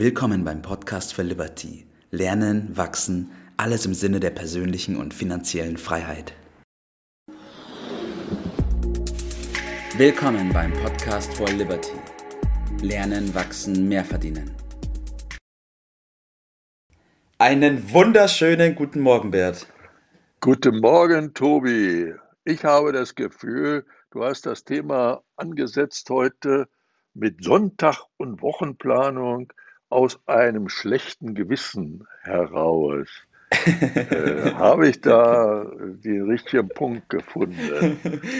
Willkommen beim Podcast für Liberty. Lernen, wachsen, alles im Sinne der persönlichen und finanziellen Freiheit. Willkommen beim Podcast for Liberty. Lernen, wachsen, mehr verdienen. Einen wunderschönen guten Morgen, Bert. Guten Morgen, Tobi. Ich habe das Gefühl, du hast das Thema angesetzt heute mit Sonntag und Wochenplanung aus einem schlechten Gewissen heraus. äh, habe ich da den richtigen Punkt gefunden?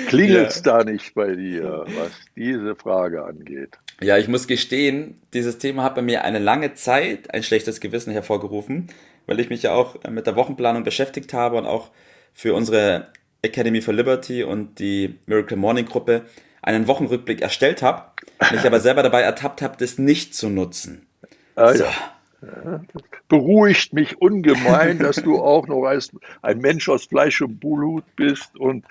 Klingelt es ja. da nicht bei dir, was diese Frage angeht? Ja, ich muss gestehen, dieses Thema hat bei mir eine lange Zeit ein schlechtes Gewissen hervorgerufen, weil ich mich ja auch mit der Wochenplanung beschäftigt habe und auch für unsere Academy for Liberty und die Miracle Morning Gruppe einen Wochenrückblick erstellt habe, mich aber selber dabei ertappt habe, das nicht zu nutzen. Ah, so. ja. Beruhigt mich ungemein, dass du auch noch als ein Mensch aus Fleisch und Blut bist und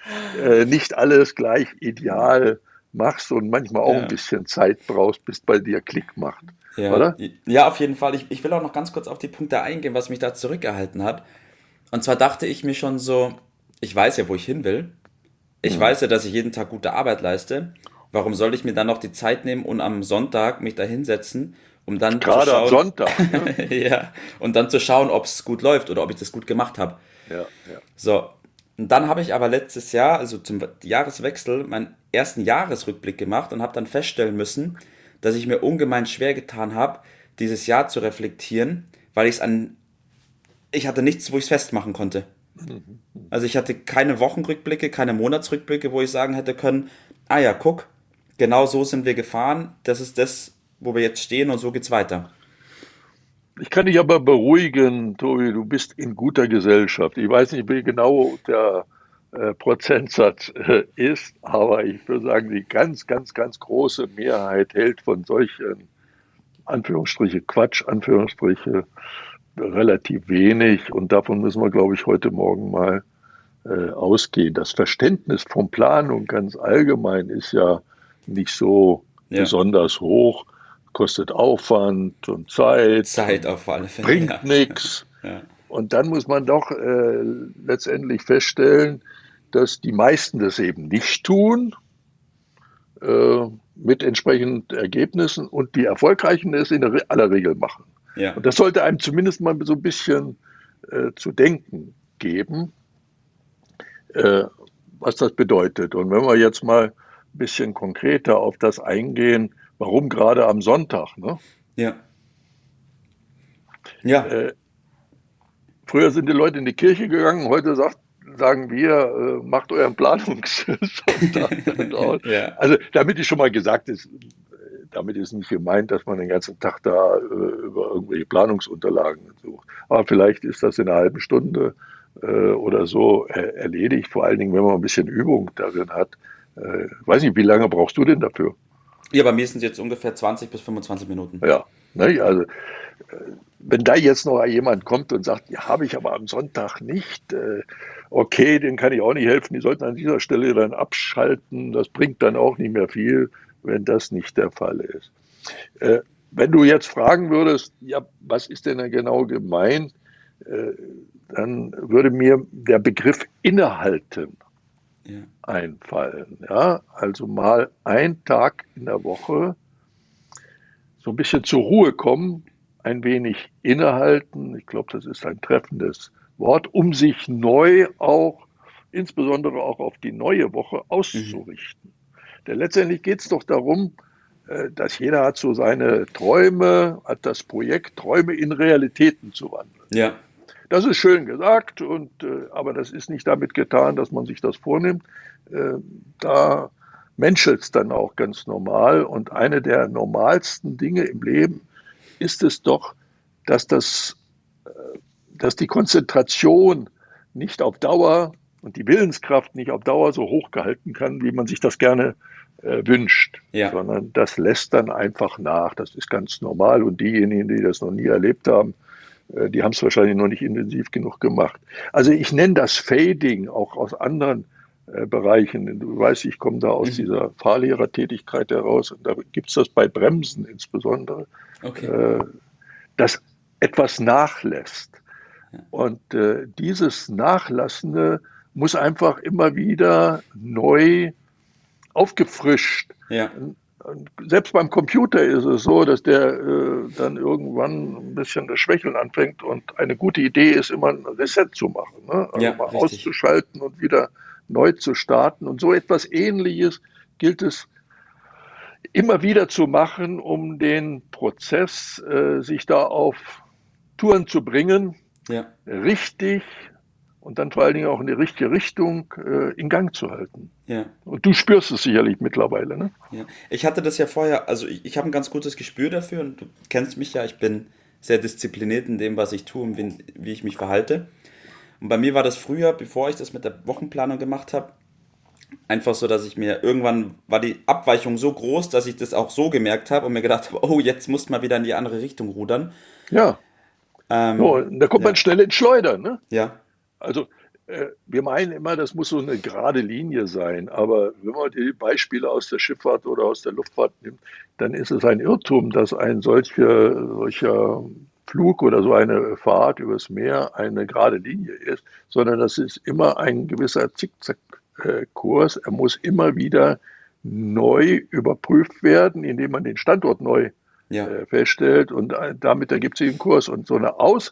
äh, nicht alles gleich ideal machst und manchmal auch ja. ein bisschen Zeit brauchst, bis bei dir Klick macht. Ja, oder? ja auf jeden Fall. Ich, ich will auch noch ganz kurz auf die Punkte eingehen, was mich da zurückgehalten hat. Und zwar dachte ich mir schon so, ich weiß ja, wo ich hin will. Ich mhm. weiß ja, dass ich jeden Tag gute Arbeit leiste. Warum soll ich mir dann noch die Zeit nehmen und am Sonntag mich da hinsetzen um dann Gerade zu schauen, am Sonntag. Ne? ja, und dann zu schauen, ob es gut läuft oder ob ich das gut gemacht habe. Ja, ja. So, und dann habe ich aber letztes Jahr, also zum Jahreswechsel, meinen ersten Jahresrückblick gemacht und habe dann feststellen müssen, dass ich mir ungemein schwer getan habe, dieses Jahr zu reflektieren, weil ich es an, ich hatte nichts, wo ich es festmachen konnte. Mhm. Also ich hatte keine Wochenrückblicke, keine Monatsrückblicke, wo ich sagen hätte können, ah ja, guck, genau so sind wir gefahren, das ist das, wo wir jetzt stehen und so geht's weiter. Ich kann dich aber beruhigen, Tobi, du bist in guter Gesellschaft. Ich weiß nicht, wie genau der äh, Prozentsatz äh, ist, aber ich würde sagen, die ganz, ganz, ganz große Mehrheit hält von solchen Anführungsstriche Quatsch, Anführungsstriche relativ wenig und davon müssen wir, glaube ich, heute Morgen mal äh, ausgehen. Das Verständnis von Planung ganz allgemein ist ja nicht so ja. besonders hoch kostet Aufwand und Zeit. Zeit auf alle Fälle. Bringt ja. nichts. Ja. Und dann muss man doch äh, letztendlich feststellen, dass die meisten das eben nicht tun, äh, mit entsprechenden Ergebnissen und die Erfolgreichen es in aller Regel machen. Ja. Und das sollte einem zumindest mal so ein bisschen äh, zu denken geben, äh, was das bedeutet. Und wenn wir jetzt mal ein bisschen konkreter auf das eingehen, Warum gerade am Sonntag? Ne? Ja. Ja. Äh, früher sind die Leute in die Kirche gegangen, heute sagt, sagen wir, äh, macht euren Planungssonntag. ja. Also damit ist schon mal gesagt ist, damit ist nicht gemeint, dass man den ganzen Tag da äh, über irgendwelche Planungsunterlagen sucht. Aber vielleicht ist das in einer halben Stunde äh, oder so äh, erledigt, vor allen Dingen, wenn man ein bisschen Übung darin hat. Äh, weiß nicht, wie lange brauchst du denn dafür? Ja, bei mir sind es jetzt ungefähr 20 bis 25 Minuten. Ja, ne, also äh, wenn da jetzt noch jemand kommt und sagt, ja, habe ich aber am Sonntag nicht, äh, okay, den kann ich auch nicht helfen, die sollten an dieser Stelle dann abschalten, das bringt dann auch nicht mehr viel, wenn das nicht der Fall ist. Äh, wenn du jetzt fragen würdest, ja, was ist denn da genau gemeint, dann würde mir der Begriff innehalten ja. einfallen. Ja? Also mal ein Tag in der Woche so ein bisschen zur Ruhe kommen, ein wenig innehalten. Ich glaube, das ist ein treffendes Wort, um sich neu auch, insbesondere auch auf die neue Woche auszurichten. Mhm. Denn letztendlich geht es doch darum, äh, dass jeder hat so seine Träume, hat das Projekt, Träume in Realitäten zu wandeln. Ja. Das ist schön gesagt, und, äh, aber das ist nicht damit getan, dass man sich das vornimmt. Äh, da menschelt es dann auch ganz normal. Und eine der normalsten Dinge im Leben ist es doch, dass, das, äh, dass die Konzentration nicht auf Dauer und die Willenskraft nicht auf Dauer so hoch gehalten kann, wie man sich das gerne äh, wünscht, ja. sondern das lässt dann einfach nach. Das ist ganz normal. Und diejenigen, die das noch nie erlebt haben, die haben es wahrscheinlich noch nicht intensiv genug gemacht. Also ich nenne das Fading auch aus anderen äh, Bereichen. Du weißt, ich komme da aus mhm. dieser Fahrlehrertätigkeit heraus und da gibt es das bei Bremsen insbesondere. Okay. Äh, dass etwas nachlässt. Und äh, dieses Nachlassende muss einfach immer wieder neu aufgefrischt. Ja. Selbst beim Computer ist es so, dass der äh, dann irgendwann ein bisschen das Schwächeln anfängt und eine gute Idee ist, immer ein Reset zu machen. Ne? Also ja, mal richtig. auszuschalten und wieder neu zu starten. Und so etwas Ähnliches gilt es immer wieder zu machen, um den Prozess, äh, sich da auf Touren zu bringen, ja. richtig und dann vor allen Dingen auch in die richtige Richtung äh, in Gang zu halten. Ja. Und du spürst es sicherlich mittlerweile, ne? Ja. Ich hatte das ja vorher, also ich, ich habe ein ganz gutes Gespür dafür und du kennst mich ja, ich bin sehr diszipliniert in dem, was ich tue und wie, wie ich mich verhalte. Und bei mir war das früher, bevor ich das mit der Wochenplanung gemacht habe, einfach so, dass ich mir irgendwann war die Abweichung so groß, dass ich das auch so gemerkt habe und mir gedacht habe, oh, jetzt musst du mal wieder in die andere Richtung rudern. Ja. Ähm, So, da kommt ja. man schnell ins Schleudern, ne? Ja, Also äh, wir meinen immer, das muss so eine gerade Linie sein, aber wenn man die Beispiele aus der Schifffahrt oder aus der Luftfahrt nimmt, dann ist es ein Irrtum, dass ein solcher, solcher Flug oder so eine Fahrt übers Meer eine gerade Linie ist, sondern das ist immer ein gewisser Zickzackkurs. Er muss immer wieder neu überprüft werden, indem man den Standort neu ja, äh, feststellt und äh, damit ergibt sich ein Kurs. Und so eine Aus,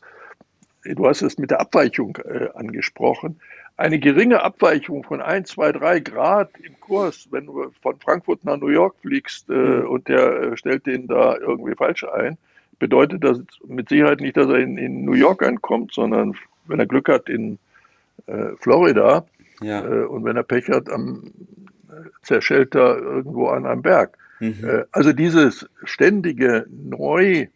du hast es mit der Abweichung äh, angesprochen, eine geringe Abweichung von 1, 2, 3 Grad im Kurs, wenn du von Frankfurt nach New York fliegst äh, Mhm. und der äh, stellt den da irgendwie falsch ein, bedeutet das mit Sicherheit nicht, dass er in, in New York ankommt, sondern wenn er Glück hat in äh, Florida ja, äh, und wenn er Pech hat, am, äh, zerschellt er irgendwo an einem Berg. mhm. Also dieses ständige Neu,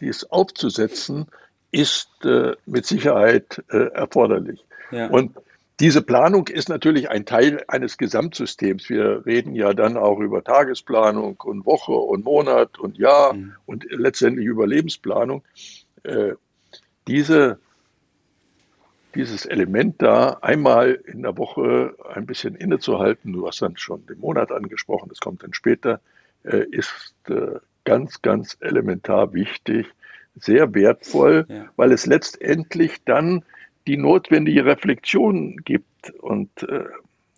dies aufzusetzen, ist äh, mit Sicherheit äh, erforderlich. ja, Und diese Planung ist natürlich ein Teil eines Gesamtsystems. Wir reden ja dann auch über Tagesplanung und Woche und Monat und Jahr Mhm. und letztendlich über Lebensplanung. Äh, diese, dieses Element da, einmal in der Woche ein bisschen innezuhalten, du hast dann schon den Monat angesprochen, das kommt dann später, äh, ist äh, ganz, ganz elementar wichtig, sehr wertvoll, Ja. weil es letztendlich dann die notwendige Reflexion gibt. Und äh,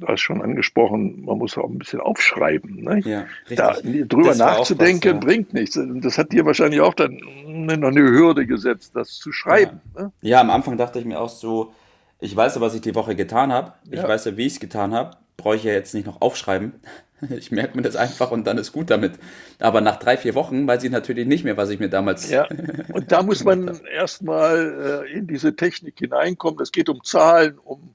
du hast schon angesprochen, man muss auch ein bisschen aufschreiben. Ne? ja, Da drüber Das nachzudenken was, ja. bringt nichts. Das hat dir wahrscheinlich auch dann noch eine Hürde gesetzt, das zu schreiben. Ne? Ja, am Anfang dachte ich mir auch so, ich weiß ja, was ich die Woche getan habe. Ich Ja. weiß ja, wie ich es getan habe. Brauche ich ja jetzt nicht noch aufschreiben. Ich merke mir das einfach und dann ist gut damit. Aber nach drei, vier Wochen weiß ich natürlich nicht mehr, was ich mir damals. Ja, und da muss man erstmal äh, in diese Technik hineinkommen. Es geht um Zahlen, um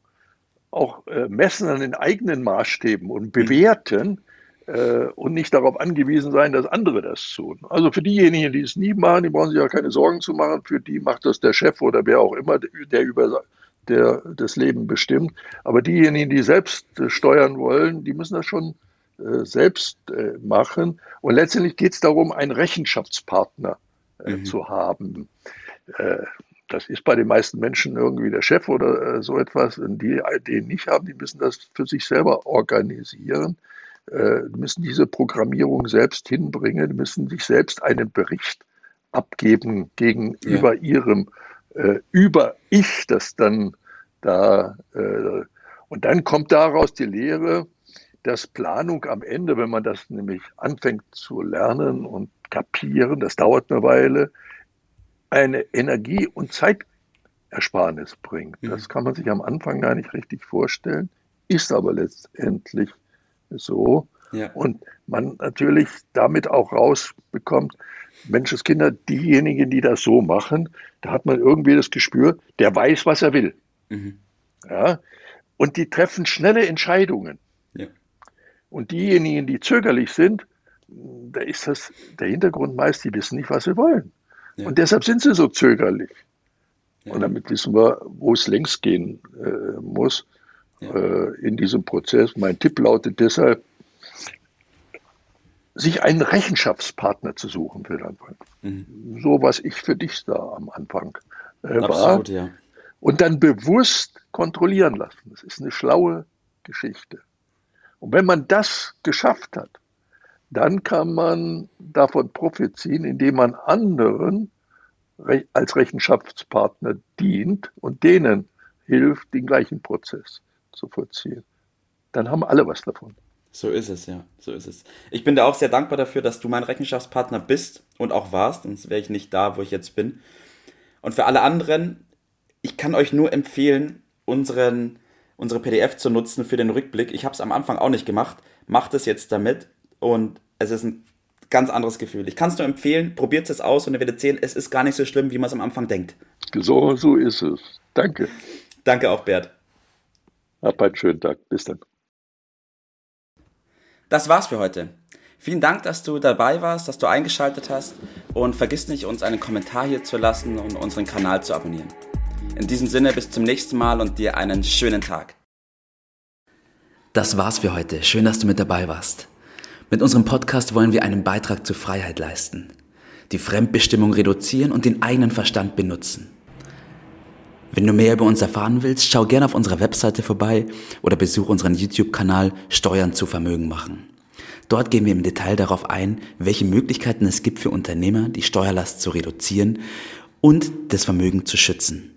auch äh, Messen an den eigenen Maßstäben und bewerten äh, und nicht darauf angewiesen sein, dass andere das tun. Also für diejenigen, die es nie machen, die brauchen sich ja keine Sorgen zu machen. Für die macht das der Chef oder wer auch immer, der über der das Leben bestimmt. Aber diejenigen, die selbst äh, steuern wollen, die müssen das schon äh, selbst äh, machen. Und letztendlich geht es darum, einen Rechenschaftspartner äh, Mhm. zu haben. Äh, das ist bei den meisten Menschen irgendwie der Chef oder so etwas. Und die, die nicht haben, die müssen das für sich selber organisieren, müssen diese Programmierung selbst hinbringen, müssen sich selbst einen Bericht abgeben gegenüber ihrem äh, Über-Ich, das dann da, äh, und dann kommt daraus die Lehre, dass Planung am Ende, wenn man das nämlich anfängt zu lernen und kapieren, das dauert eine Weile, eine Energie- und Zeitersparnis bringt. Mhm. Das kann man sich am Anfang gar nicht richtig vorstellen, ist aber letztendlich so. Ja. Und man natürlich damit auch rausbekommt, Menschenskinder, diejenigen, die das so machen, da hat man irgendwie das Gespür, der weiß, was er will. Mhm. Ja? Und die treffen schnelle Entscheidungen. Ja. Und diejenigen, die zögerlich sind, da ist das der Hintergrund meist, die wissen nicht, was sie wollen. Ja. Und deshalb sind sie so zögerlich. Ja. Und damit wissen wir, wo es längst gehen äh, muss Ja. äh, in diesem Prozess. Mein Tipp lautet deshalb, sich einen Rechenschaftspartner zu suchen für den Anfang. Mhm. So was ich für dich da am Anfang äh, war Absolut, ja. und dann bewusst kontrollieren lassen. Das ist eine schlaue Geschichte. Und wenn man das geschafft hat, dann kann man davon profitieren, indem man anderen als Rechenschaftspartner dient und denen hilft, den gleichen Prozess zu vollziehen. Dann haben alle was davon. So ist es, ja. So ist es. Ich bin dir auch sehr dankbar dafür, dass du mein Rechenschaftspartner bist und auch warst, sonst wäre ich nicht da, wo ich jetzt bin. Und für alle anderen, ich kann euch nur empfehlen, unseren, unsere PDF zu nutzen für den Rückblick. Ich habe es am Anfang auch nicht gemacht. Macht es jetzt damit und es ist ein ganz anderes Gefühl. Ich kann es nur empfehlen, probiert es aus und ihr werdet sehen, es ist gar nicht so schlimm, wie man es am Anfang denkt. So, so ist es. Danke. Danke auch, Bert. Hab einen schönen Tag. Bis dann. Das war's für heute. Vielen Dank, dass du dabei warst, dass du eingeschaltet hast und vergiss nicht, uns einen Kommentar hier zu lassen und unseren Kanal zu abonnieren. In diesem Sinne, bis zum nächsten Mal und dir einen schönen Tag. Das war's für heute. Schön, dass du mit dabei warst. Mit unserem Podcast wollen wir einen Beitrag zur Freiheit leisten, die Fremdbestimmung reduzieren und den eigenen Verstand benutzen. Wenn du mehr über uns erfahren willst, schau gerne auf unserer Webseite vorbei oder besuche unseren YouTube-Kanal Steuern zu Vermögen machen. Dort gehen wir im Detail darauf ein, welche Möglichkeiten es gibt für Unternehmer, die Steuerlast zu reduzieren und das Vermögen zu schützen.